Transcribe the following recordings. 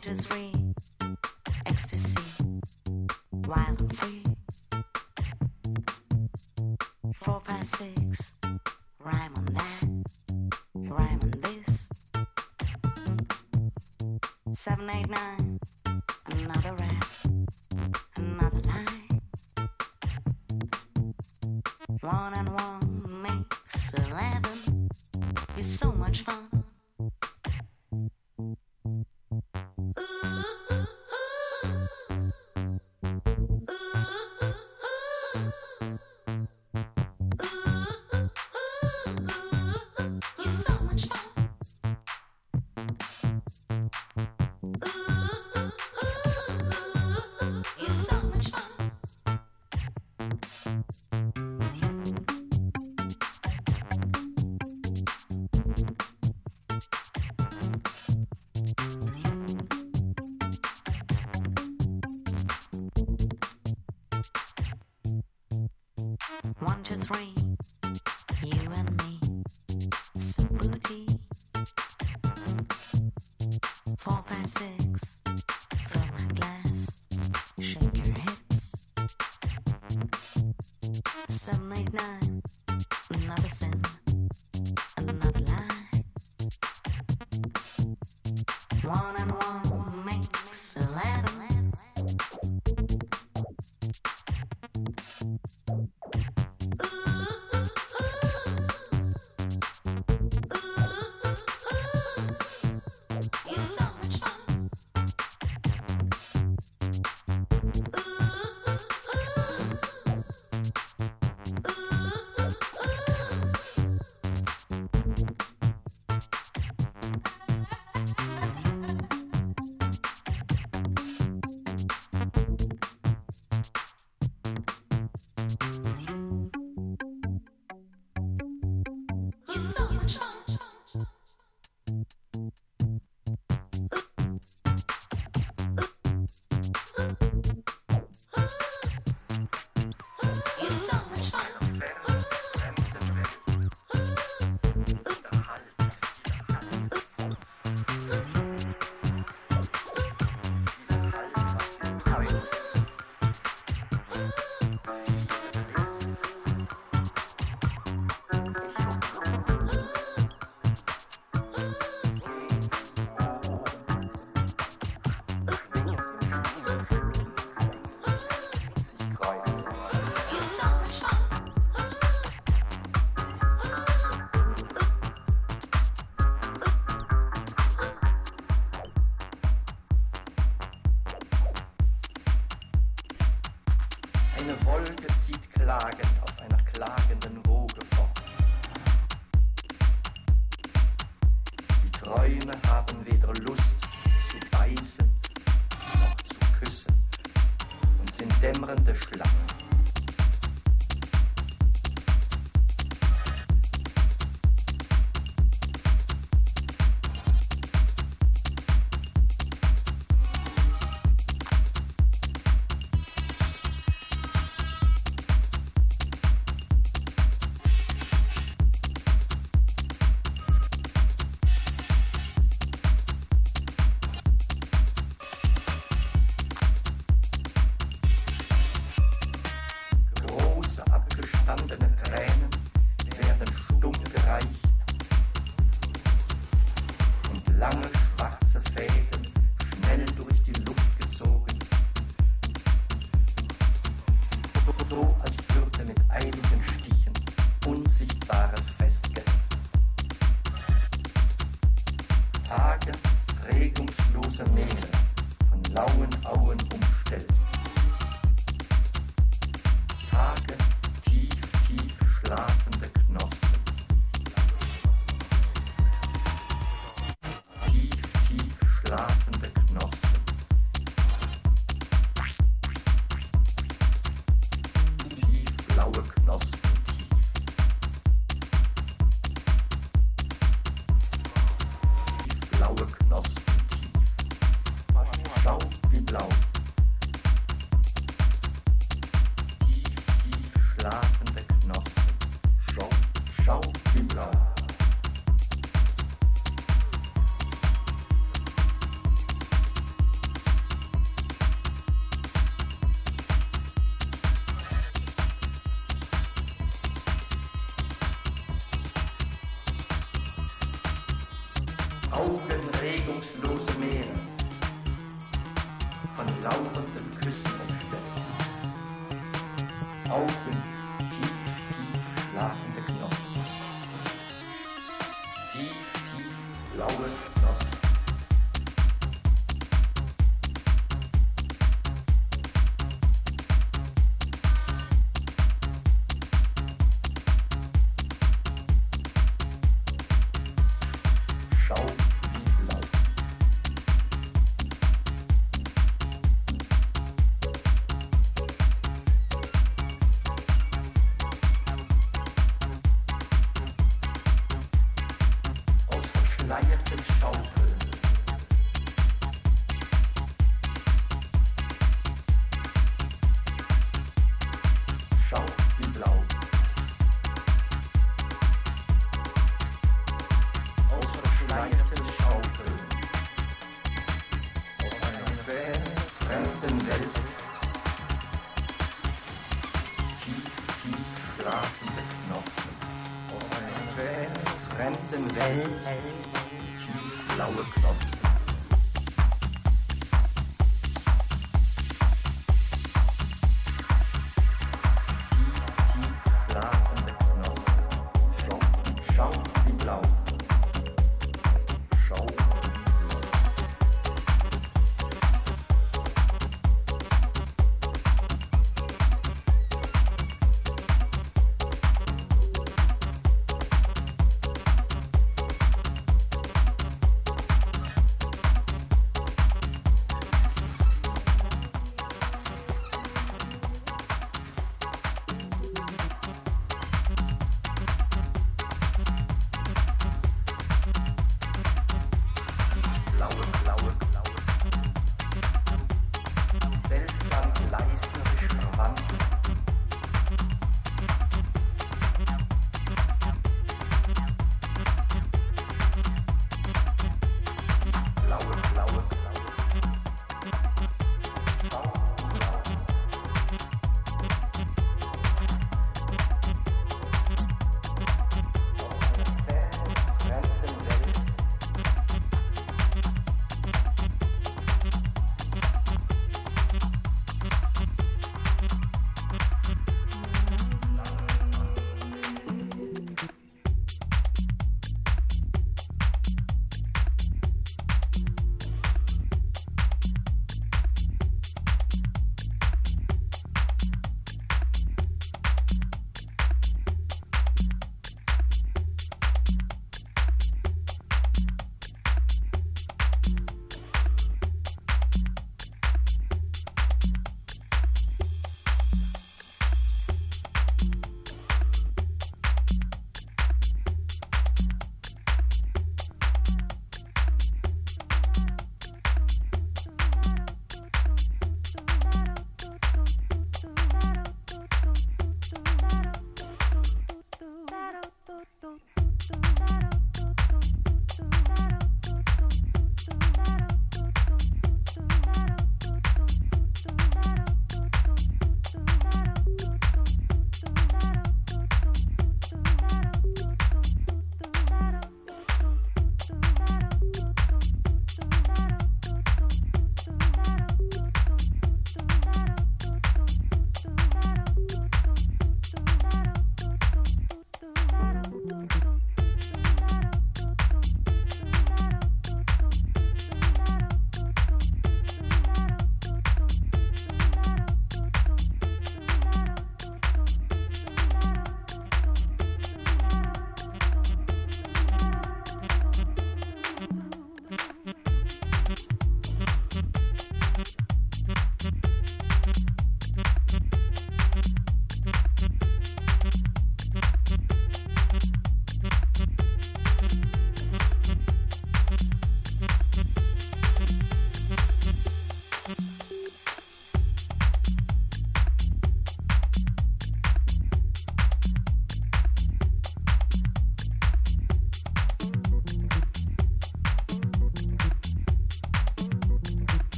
one, two, three, ecstasy, wild and free. Four, five, six, rhyme on that, rhyme on this. Seven, eight, nine.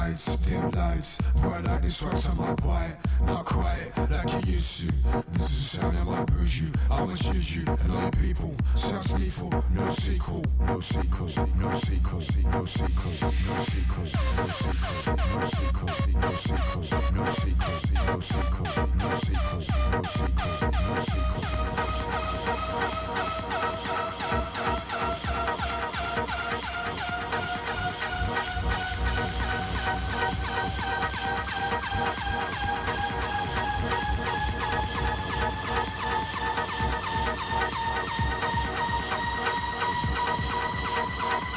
nights, dim lights. Bright this distracts on my boy. Not quiet like it used to. This is how I might bruise you. I'ma choose you and other people. Sounds lethal, no sequel No sequels, no sequels, no sequels No sequels, no sequels, no sequels No sequels, no sequels, no sequels No sequels, no sequels, no sequels Thank you.